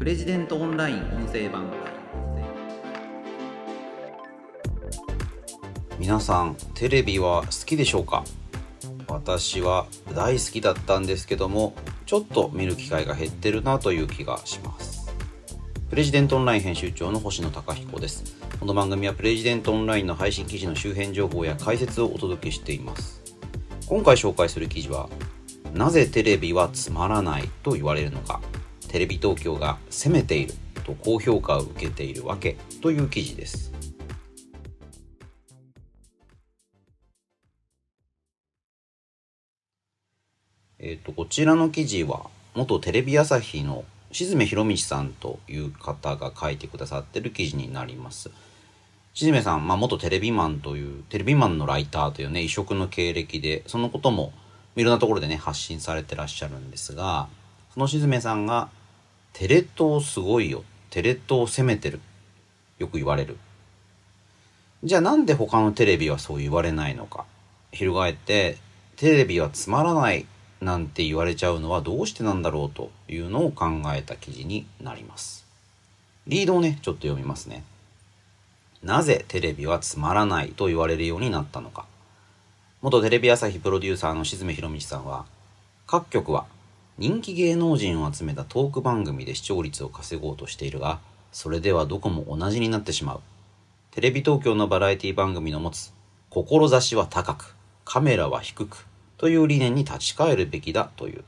プレジデントオンライン音声版皆さんテレビは好きでしょうか？私は大好きだったんですけどもちょっと見る機会が減ってるなという気がします。プレジデントオンライン編集長の星野貴彦です。この番組はプレジデントオンラインの配信記事の周辺情報や解説をお届けしています。今回紹介する記事はなぜテレビはつまらないと言われるのか。テレビ東京が責めていると高評価を受けているわけという記事ですえっ、と、こちらの記事は、元テレビ朝日の静目博道さんという方が書いてくださってる記事になります。静目さん、まあ、元テレビマンという、テレビマンのライターというね、異色の経歴で、そのこともいろんなところでね、発信されてらっしゃるんですが、その静目さんが、テレ東すごいよ。テレ東攻めてる。よく言われる。じゃあなんで他のテレビはそう言われないのか。翻って、テレビはつまらないなんて言われちゃうのはどうしてなんだろうというのを考えた記事になります。リードをね、ちょっと読みますね。なぜテレビはつまらないと言われるようになったのか。元テレビ朝日プロデューサーの静目博道さんは、各局は人気芸能人を集めたトーク番組で視聴率を稼ごうとしているが、それではどこも同じになってしまう。テレビ東京のバラエティ番組の持つ、志は高く、カメラは低く、という理念に立ち返るべきだという。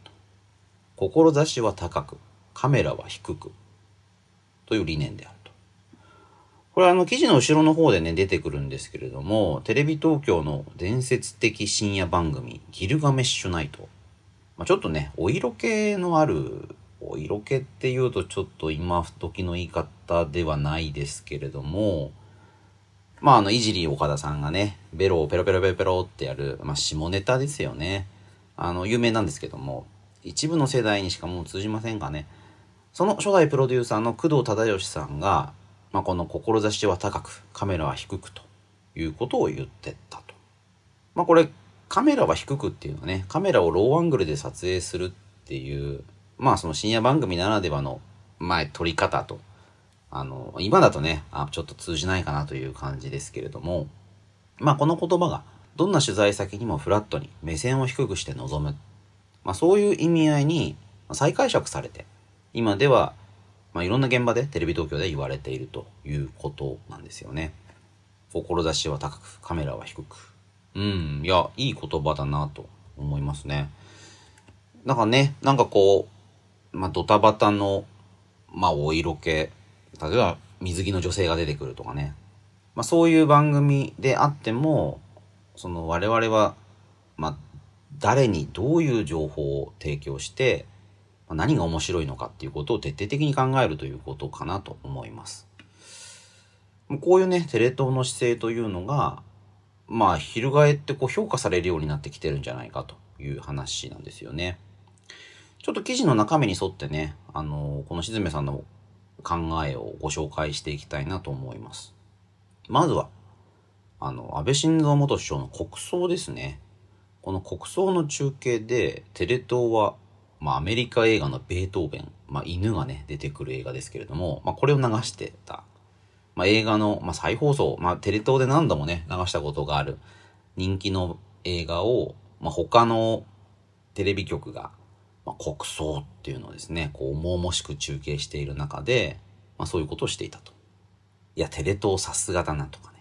志は高く、カメラは低く、という理念であると。これはあの記事の後ろの方でね、出てくるんですけれども、テレビ東京の伝説的深夜番組、ギルガメッシュナイト。まあ、ちょっとね、お色気のある、お色気っていうとちょっと今時の言い方ではないですけれども、まあ、あの、いじり岡田さんがね、ベロをペロペロペロペロってやる、まあ、下ネタですよね。あの、有名なんですけども、一部の世代にしかもう通じませんがね、その初代プロデューサーの工藤忠義さんが、まあ、この志は高く、カメラは低くということを言ってったと。まあ、これ、カメラは低くっていうのはね、カメラをローアングルで撮影するっていう、まあ、その深夜番組ならではの、まあ、撮り方とあの、今だとね、あ、ちょっと通じないかなという感じですけれども、まあこの言葉がどんな取材先にもフラットに目線を低くして臨む。まあそういう意味合いに再解釈されて、今では、まあいろんな現場でテレビ東京で言われているということなんですよね。志は高く、カメラは低く。うん、いや、いい言葉だなと思いますね。なんかね、なんかこう、まあドタバタの、まあお色気、例えば水着の女性が出てくるとかね。まあそういう番組であっても、その我々は、まあ誰にどういう情報を提供して、ま何が面白いのかっていうことを徹底的に考えるということかなと思います。こういうね、テレ東の姿勢というのが、まあ、翻ってこう評価されるようになってきてるんじゃないかという話なんですよね。ちょっと記事の中身に沿ってね、あの、この静めさんの考えをご紹介していきたいなと思います。まずは、あの、安倍晋三元首相の国葬ですね。この国葬の中継で、テレ東は、まあ、アメリカ映画のベートーベン、まあ、犬がね、出てくる映画ですけれども、まあ、これを流してた。まあ、映画の、まあ、再放送、まあ、テレ東で何度もね、流したことがある人気の映画を、まあ、他のテレビ局がまあ、国葬っていうのをですね、こう、重々しく中継している中で、まあ、そういうことをしていたと。いや、テレ東さすがだなとかね。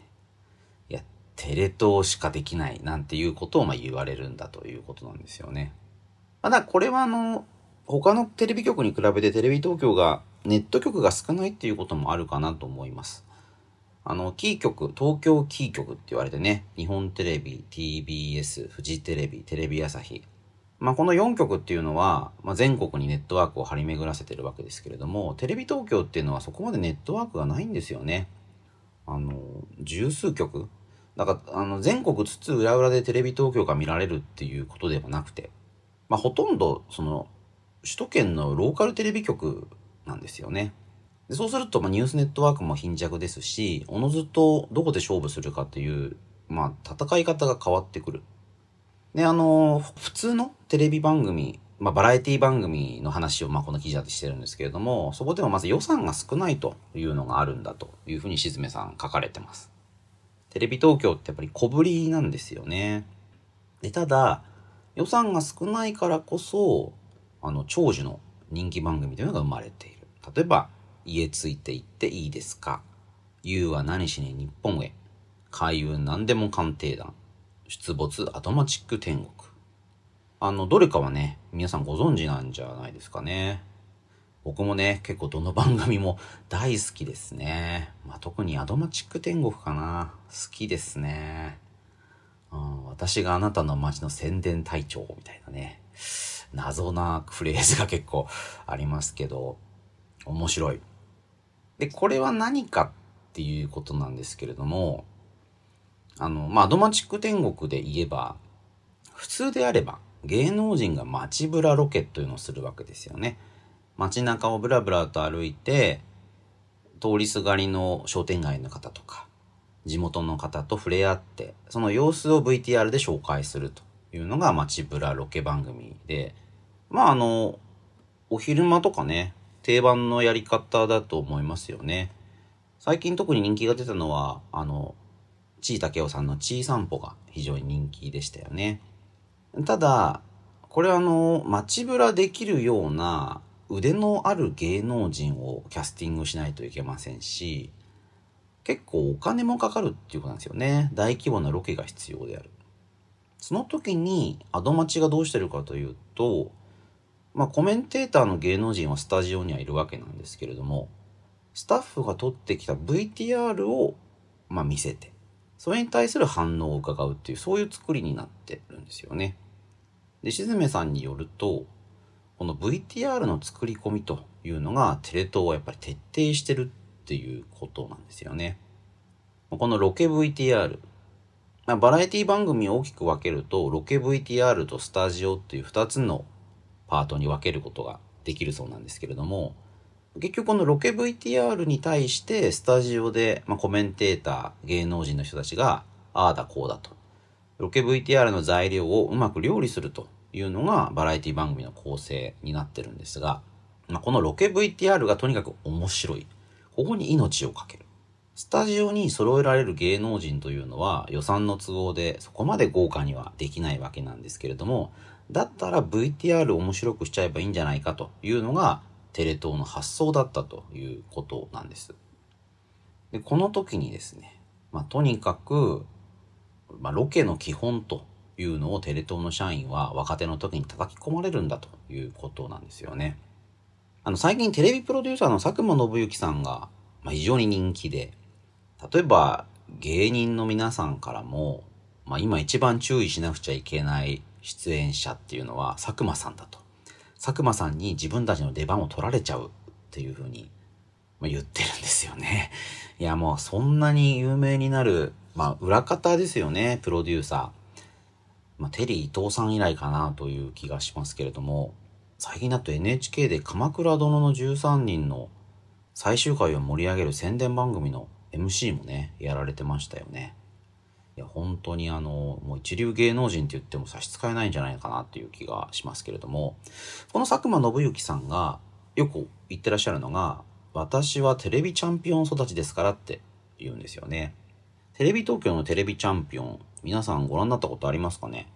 いや、テレ東しかできないなんていうことをまあ言われるんだということなんですよね。ま、だこれはあの、他のテレビ局に比べてテレビ東京がネット局が少ないっていうこともあるかなと思います。あの、キー局、東京キー局って言われてね、日本テレビ、TBS、フジテレビ、テレビ朝日、まあ、この4局っていうのは、まあ、全国にネットワークを張り巡らせてるわけですけれども、テレビ東京っていうのはそこまでネットワークがないんですよね。あの、十数局だから、あの、全国津々浦々でテレビ東京が見られるっていうことではなくて、まあ、ほとんど、その、首都圏のローカルテレビ局なんですよね。でそうすると、まあ、ニュースネットワークも貧弱ですし、おのずとどこで勝負するかっていう、まあ、戦い方が変わってくる。で、あの、普通のテレビ番組まあ、バラエティ番組の話を、まあ、この記事だとしてるんですけれども、そこでもまず予算が少ないというのがあるんだというふうにしずめさん書かれてます。テレビ東京ってやっぱり小ぶりなんですよね。で、ただ、予算が少ないからこそ、あの、長寿の人気番組というのが生まれている。例えば、家ついて行っていいですか ?You は何しに日本へ？開運何でも鑑定団。出没アトマチック天国。あの、どれかはね、皆さんご存知なんじゃないですかね。僕もね、結構どの番組も 大好きですね。まあ、特にアドマチック天国かな。好きですね。うん、私があなたの街の宣伝隊長みたいなね。謎なフレーズが結構ありますけど、面白い。で、これは何かっていうことなんですけれども、あの、まあ、アドマチック天国で言えば、普通であれば芸能人が街ブラロケというのをするわけですよね。街中をブラブラと歩いて、通りすがりの商店街の方とか、地元の方と触れ合って、その様子を VTR で紹介するというのが街ブラロケ番組で、まああの、お昼間とかね、定番のやり方だと思いますよね。最近特に人気が出たのは、あの、ちいたけおさんのちい散歩が非常に人気でしたよね。ただ、これはあの、街ブラできるような腕のある芸能人をキャスティングしないといけませんし、結構お金もかかるっていうことなんですよね。大規模なロケが必要である。その時にアドマチがどうしてるかというと、まあコメンテーターの芸能人はスタジオにはいるわけなんですけれども、スタッフが撮ってきた VTR をまあ見せて、それに対する反応を伺うっていう、そういう作りになってるんですよね。で、しずめさんによると、この VTR の作り込みというのがテレ東はやっぱり徹底してるっていうことなんですよね。このロケ VTR、バラエティ番組を大きく分けると、ロケ VTR とスタジオっていう2つのパートに分けることができるそうなんですけれども、結局このロケ VTR に対してスタジオで、まあ、コメンテーター、芸能人の人たちが、ああだこうだと。ロケ VTR の材料をうまく料理するというのがバラエティ番組の構成になってるんですが、まあ、このロケ VTR がとにかく面白い。ここに命をかける。スタジオに揃えられる芸能人というのは予算の都合でそこまで豪華にはできないわけなんですけれども、だったら VTR 面白くしちゃえばいいんじゃないかというのがテレ東の発想だったということなんです。で、この時にですね、まあ、とにかく、まあ、ロケの基本というのをテレ東の社員は若手の時に叩き込まれるんだということなんですよね。あの、最近テレビプロデューサーの佐久間信之さんが、まあ、非常に人気で、例えば芸人の皆さんからも、まあ、今一番注意しなくちゃいけない出演者っていうのは佐久間さんだと。佐久間さんに自分たちの出番を取られちゃうっていうふうに、言ってるんですよね。いやもうそんなに有名になる、まあ裏方ですよね、プロデューサー。まあ、テリー伊藤さん以来かなという気がしますけれども、最近だと NHK で鎌倉殿の13人の最終回を盛り上げる宣伝番組の MC もね、やられてましたよね。いや、本当にあの、もう一流芸能人って言っても差し支えないんじゃないかなっていう気がしますけれども、この佐久間信之さんがよく言ってらっしゃるのが、私はテレビチャンピオン育ちですからって言うんですよね。テレビ東京のテレビチャンピオン、皆さんご覧になったことありますかね？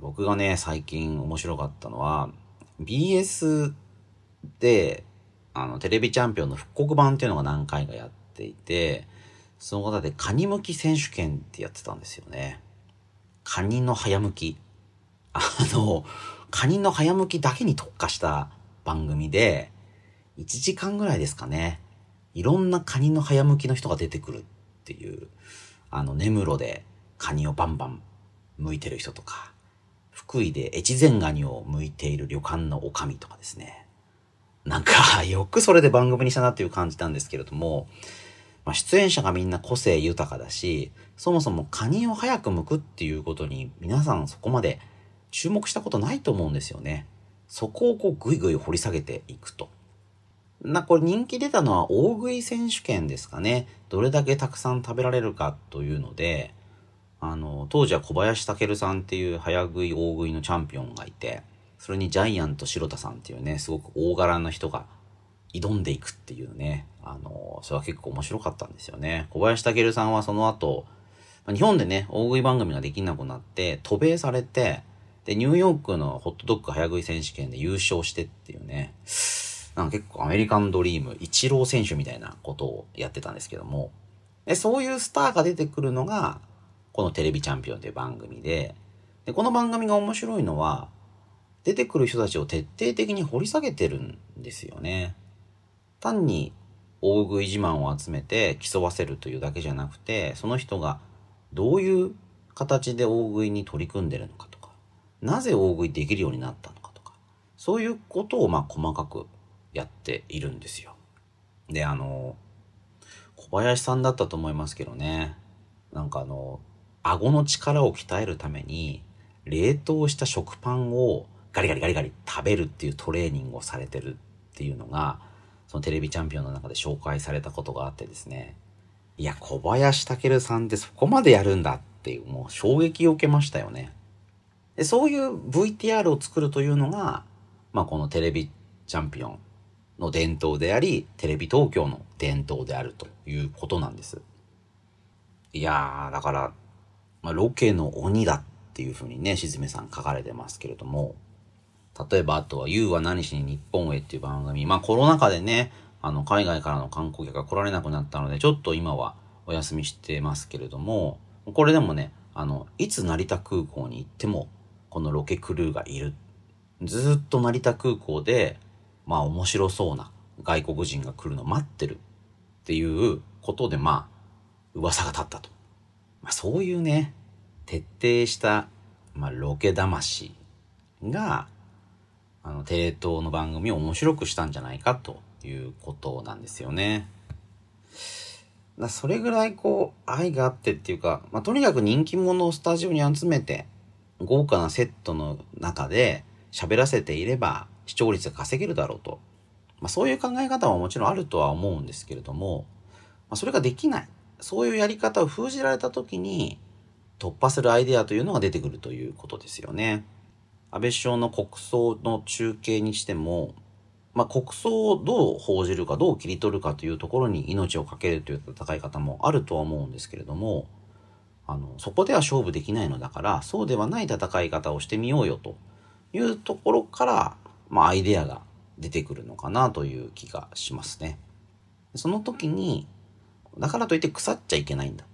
僕がね、最近面白かったのは、BS で、あの、テレビチャンピオンの復刻版っていうのが何回かやっていて、その方でカニ向き選手権ってやってたんですよね。カニの早向き。あの、カニの早向きだけに特化した番組で、1時間ぐらいですかね。いろんなカニの早向きの人が出てくるっていう、あの、根室でカニをバンバン剥いてる人とか、福井で越前ガニを剥いている旅館の女将とかですね。なんか、よくそれで番組にしたなっていう感じなんですけれども、まあ、出演者がみんな個性豊かだし、そもそもカニを早く剥くっていうことに皆さんそこまで注目したことないと思うんですよね。そこをこうぐいぐい掘り下げていくと。な、これ人気出たのは大食い選手権ですかね。どれだけたくさん食べられるかというので、あの、当時は小林武さんっていう早食い大食いのチャンピオンがいて、それにジャイアント白田さんっていうね、すごく大柄な人が挑んでいくっていうね、あの、それは結構面白かったんですよね。小林武さんはその後、日本でね、大食い番組ができなくなって、渡米されて、で、ニューヨークのホットドッグ早食い選手権で優勝してっていうね、なんか結構アメリカンドリーム、イチロー選手みたいなことをやってたんですけども、でそういうスターが出てくるのが、このテレビチャンピオンという番組で、で、この番組が面白いのは、出てくる人たちを徹底的に掘り下げてるんですよね。単に大食い自慢を集めて競わせるというだけじゃなくて、その人がどういう形で大食いに取り組んでるのかとか、なぜ大食いできるようになったのかとか、そういうことをまあ細かくやっているんですよ。で、あの、小林さんだったと思いますけどね、なんかあの、顎の力を鍛えるために、冷凍した食パンをガリガリガリガリ食べるっていうトレーニングをされてるっていうのが、そのテレビチャンピオンの中で紹介されたことがあってですね、いや、小林武さんってそこまでやるんだっていう、もう衝撃を受けましたよね。でそういう VTR を作るというのが、まあこのテレビチャンピオンの伝統であり、テレビ東京の伝統であるということなんです。いやー、だから、まあ、ロケの鬼だっていうふうにね、しずめさん書かれてますけれども、例えばあとは、You は何しに日本へっていう番組、まあコロナ禍でね、あの、海外からの観光客が来られなくなったので、ちょっと今はお休みしてますけれども、これでもね、あの、いつ成田空港に行っても、このロケクルーがいる。ずっと成田空港で、まあ面白そうな外国人が来るのを待ってるっていうことで、まあ、噂が立ったと。まあそういうね、徹底した、まあロケ魂が、あの、テレ東の番組を面白くしたんじゃないかということなんですよね。だそれぐらいこう、愛があってっていうか、まあ、とにかく人気者をスタジオに集めて、豪華なセットの中で喋らせていれば視聴率が稼げるだろうと。まあ、そういう考え方はもちろんあるとは思うんですけれども、まあ、それができない。そういうやり方を封じられた時に突破するアイデアというのが出てくるということですよね。安倍首相の国葬の中継にしても、まあ、国葬をどう報じるか、どう切り取るかというところに命を懸けるという戦い方もあるとは思うんですけれども、あの、そこでは勝負できないのだから、そうではない戦い方をしてみようよというところから、まあ、アイデアが出てくるのかなという気がしますね。その時に、だからといって腐っちゃいけないんだ。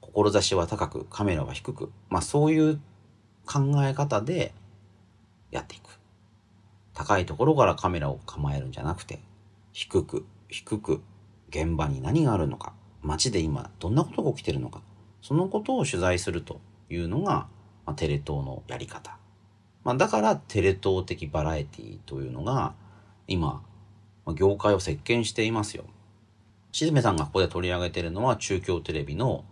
志は高く、カメラは低く。まあそういう考え方でやっていく。高いところからカメラを構えるんじゃなくて、低く、低く、現場に何があるのか、街で今どんなことが起きてるのか、そのことを取材するというのが、まあ、テレ東のやり方。まあ、だからテレ東的バラエティというのが、今、ま、業界を席巻していますよ。しずめさんがここで取り上げているのは中京テレビの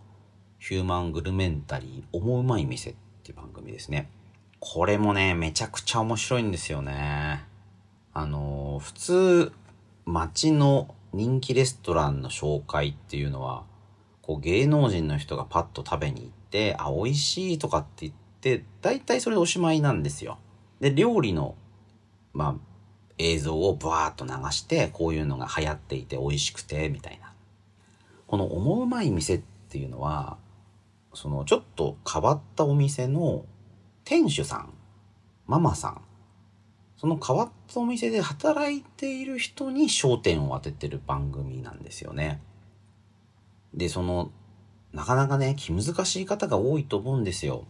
ヒューマングルメンタリー思うまい店っていう番組ですね。これもね、めちゃくちゃ面白いんですよね。あの、普通、街の人気レストランの紹介っていうのは、こう芸能人の人がパッと食べに行って、あ、美味しいとかって言って、大体それでおしまいなんですよ。で、料理の、まあ、映像をバーッと流して、こういうのが流行っていて美味しくて、みたいな。この思うまい店っていうのは、そのちょっと変わったお店の店主さん、ママさん、その変わったお店で働いている人に焦点を当ててる番組なんですよね。で、その、なかなかね、気難しい方が多いと思うんですよ。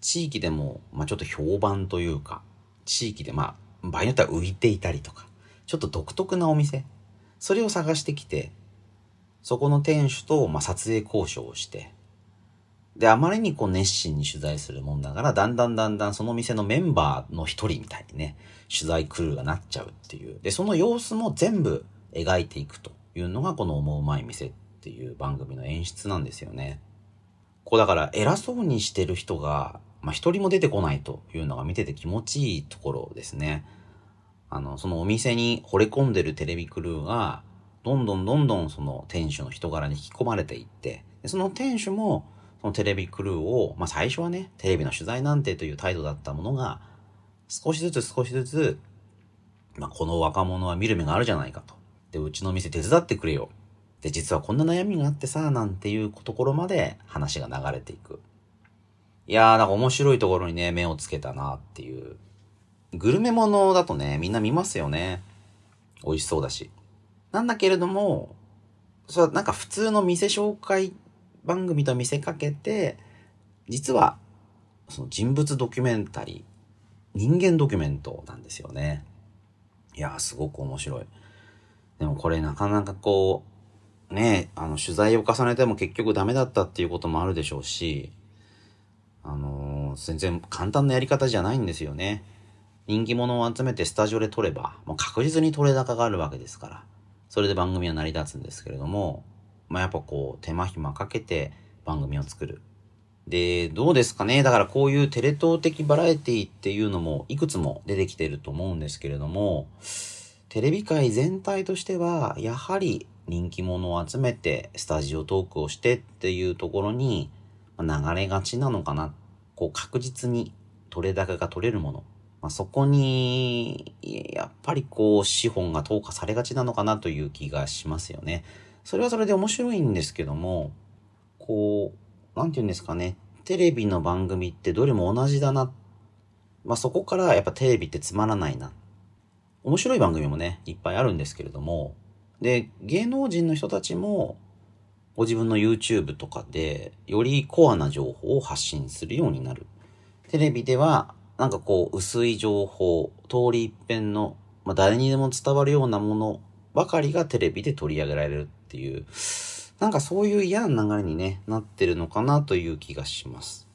地域でも、まあちょっと評判というか、地域でまあ、場合によっては浮いていたりとか、ちょっと独特なお店、それを探してきて、そこの店主と、まあ、撮影交渉をして、で、あまりにこう熱心に取材するもんだから、だんだんだんだんその店のメンバーの一人みたいにね、取材クルーがなっちゃうっていう。で、その様子も全部描いていくというのがこの思うまい店っていう番組の演出なんですよね。こうだから偉そうにしてる人が、まあ一人も出てこないというのが見てて気持ちいいところですね。あの、そのお店に惚れ込んでるテレビクルーが、どんどんどんどんその店主の人柄に引き込まれていって、その店主もそのテレビクルーを、まあ最初はね、テレビの取材なんてという態度だったものが、少しずつ少しずつ、まあ、この若者は見る目があるじゃないかと。で、うちの店手伝ってくれよ。で、実はこんな悩みがあってさ、なんていうところまで話が流れていく。いやー、なんか面白いところにね、目をつけたなっていう。グルメものだとね、みんな見ますよね。美味しそうだし。なんだけれども、それなんか普通の店紹介番組と見せかけて、実は、その人物ドキュメンタリー、人間ドキュメントなんですよね。いや、すごく面白い。でもこれなかなかこう、ね、あの、取材を重ねても結局ダメだったっていうこともあるでしょうし、あのー、全然簡単なやり方じゃないんですよね。人気者を集めてスタジオで撮れば、もう確実に撮れ高があるわけですから、それで番組は成り立つんですけれども、まあ、やっぱこう、手間暇かけて番組を作る。で、どうですかね？だからこういうテレ東的バラエティっていうのもいくつも出てきてると思うんですけれども、テレビ界全体としては、やはり人気者を集めてスタジオトークをしてっていうところに流れがちなのかな。こう確実に取れ高が取れるもの。まあ、そこに、やっぱりこう、資本が投下されがちなのかなという気がしますよね。それはそれで面白いんですけども、こう、なんて言うんですかね。テレビの番組ってどれも同じだな。まあ、そこからやっぱテレビってつまらないな。面白い番組もね、いっぱいあるんですけれども、で、芸能人の人たちも、ご自分の YouTube とかで、よりコアな情報を発信するようになる。テレビでは、なんかこう、薄い情報、通り一遍の、まあ、誰にでも伝わるようなものばかりがテレビで取り上げられるっていう、なんかそういう嫌な流れにね、なってるのかなという気がします。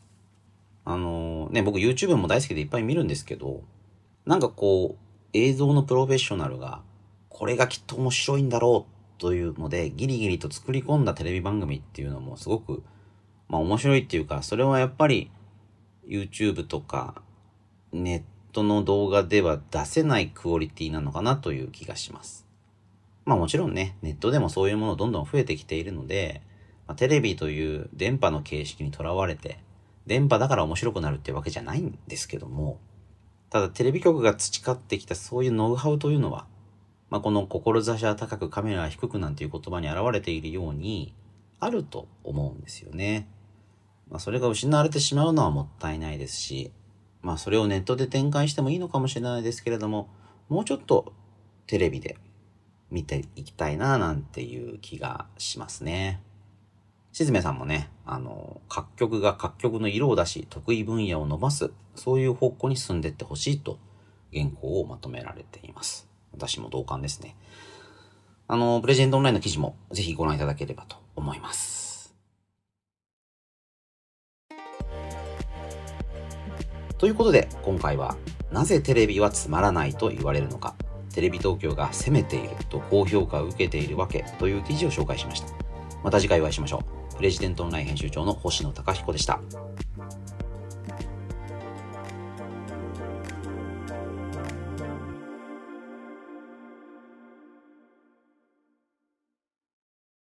あのー、ね、僕 YouTube も大好きでいっぱい見るんですけど、なんかこう、映像のプロフェッショナルが、これがきっと面白いんだろうというので、ギリギリと作り込んだテレビ番組っていうのもすごく、まあ面白いっていうか、それはやっぱり YouTube とかネットの動画では出せないクオリティなのかなという気がします。まあもちろんね、ネットでもそういうものどんどん増えてきているので、まあ、テレビという電波の形式にとらわれて、電波だから面白くなるってわけじゃないんですけども、ただテレビ局が培ってきたそういうノウハウというのは、まあ、この志は高くカメラは低くなんていう言葉に表れているように、あると思うんですよね。まあ、それが失われてしまうのはもったいないですし、まあそれをネットで展開してもいいのかもしれないですけれども、もうちょっとテレビで見ていきたいななんていう気がしますね。しずめさんもね、あの、各局が各局の色を出し、得意分野を伸ばす、そういう方向に進んでいってほしいと、原稿をまとめられています。私も同感ですね。あの、プレジェントオンラインの記事もぜひご覧いただければと思います。ということで、今回は、なぜテレビはつまらないと言われるのか、テレビ東京が攻めていると高評価を受けているわけという記事を紹介しました。また次回お会いしましょう。プレジデントオンライン編集長の星野貴彦でした。